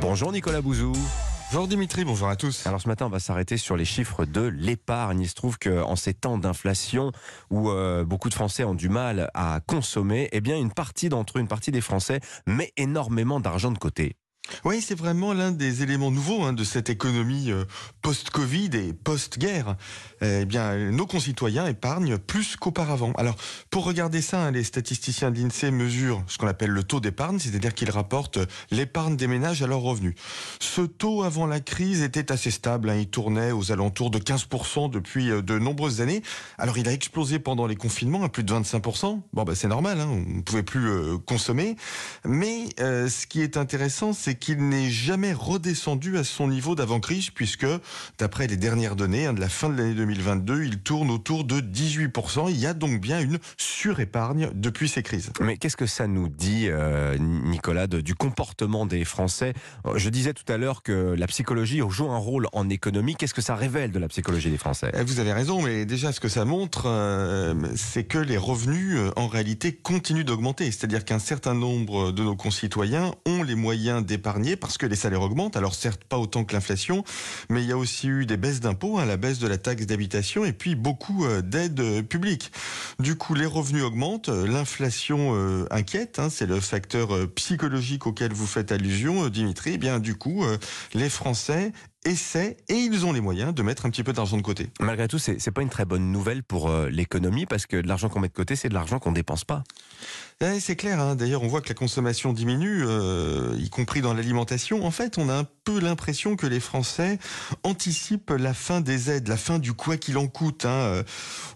Bonjour Nicolas Bouzou. Bonjour Dimitri, bonjour à tous. Alors ce matin, on va s'arrêter sur les chiffres de l'épargne. Il se trouve qu'en ces temps d'inflation où euh, beaucoup de Français ont du mal à consommer, eh bien une partie d'entre eux, une partie des Français met énormément d'argent de côté. Oui, c'est vraiment l'un des éléments nouveaux hein, de cette économie euh, post-Covid et post-guerre. Eh bien, nos concitoyens épargnent plus qu'auparavant. Alors, pour regarder ça, hein, les statisticiens de l'INSEE mesurent ce qu'on appelle le taux d'épargne, c'est-à-dire qu'ils rapportent l'épargne des ménages à leurs revenus. Ce taux, avant la crise, était assez stable. Hein, il tournait aux alentours de 15% depuis euh, de nombreuses années. Alors, il a explosé pendant les confinements à plus de 25%. Bon, ben, c'est normal, on ne pouvait plus euh, consommer. Mais ce qui est intéressant, c'est qu'il n'est jamais redescendu à son niveau d'avant-crise, puisque, d'après les dernières données hein, de la fin de l'année 2022, il tourne autour de 18%. Il y a donc bien une surépargne depuis ces crises. Mais qu'est-ce que ça nous dit, euh, Nicolas, du comportement des Français? Je disais tout à l'heure que la psychologie joue un rôle en économie. Qu'est-ce que ça révèle de la psychologie des Français? Eh, Vous avez raison, mais déjà ce que ça montre, euh, c'est que les revenus, euh, en réalité, continuent d'augmenter. C'est-à-dire qu'un certain nombre de nos concitoyens ont les moyens d'épargner parce que les salaires augmentent. Alors certes pas autant que l'inflation, mais il y a aussi eu des baisses d'impôts, hein, la baisse de la taxe d'habitation et puis beaucoup euh, d'aides euh, publiques. Du coup, les revenus augmentent, euh, l'inflation inquiète, hein, c'est le facteur psychologique auquel vous faites allusion, Dimitri. Eh bien, du coup, les Français essaient et ils ont les moyens de mettre un petit peu d'argent de côté. Malgré tout, c'est pas une très bonne nouvelle pour l'économie parce que de l'argent qu'on met de côté, c'est de l'argent qu'on dépense pas. Eh, c'est clair. Hein. D'ailleurs, on voit que la consommation diminue, y compris dans l'alimentation. En fait, on a un l'impression que les Français anticipent la fin des aides, la fin du quoi qu'il en coûte. Hein.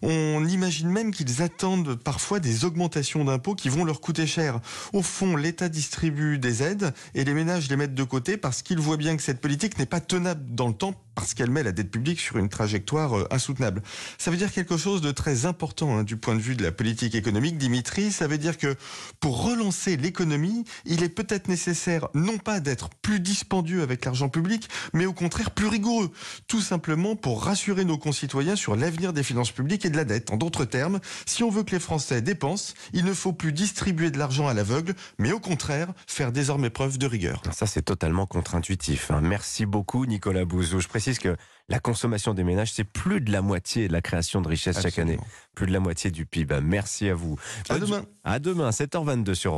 On imagine même qu'ils attendent parfois des augmentations d'impôts qui vont leur coûter cher. Au fond, l'État distribue des aides et les ménages les mettent de côté parce qu'ils voient bien que cette politique n'est pas tenable dans le temps parce qu'elle met la dette publique sur une trajectoire euh, insoutenable. Ça veut dire quelque chose de très important hein, du point de vue de la politique économique, Dimitri. Ça veut dire que pour relancer l'économie, il est peut-être nécessaire non pas d'être plus dispendieux avec l'argent public, mais au contraire plus rigoureux. Tout simplement pour rassurer nos concitoyens sur l'avenir des finances publiques et de la dette. En d'autres termes, si on veut que les Français dépensent, il ne faut plus distribuer de l'argent à l'aveugle, mais au contraire faire désormais preuve de rigueur. Ça, c'est totalement contre-intuitif. Hein. Merci beaucoup, Nicolas Bouzou. Que la consommation des ménages, c'est plus de la moitié de la création de richesse chaque année. Plus de la moitié du PIB. Merci à vous. À demain. À demain, 7h22 sur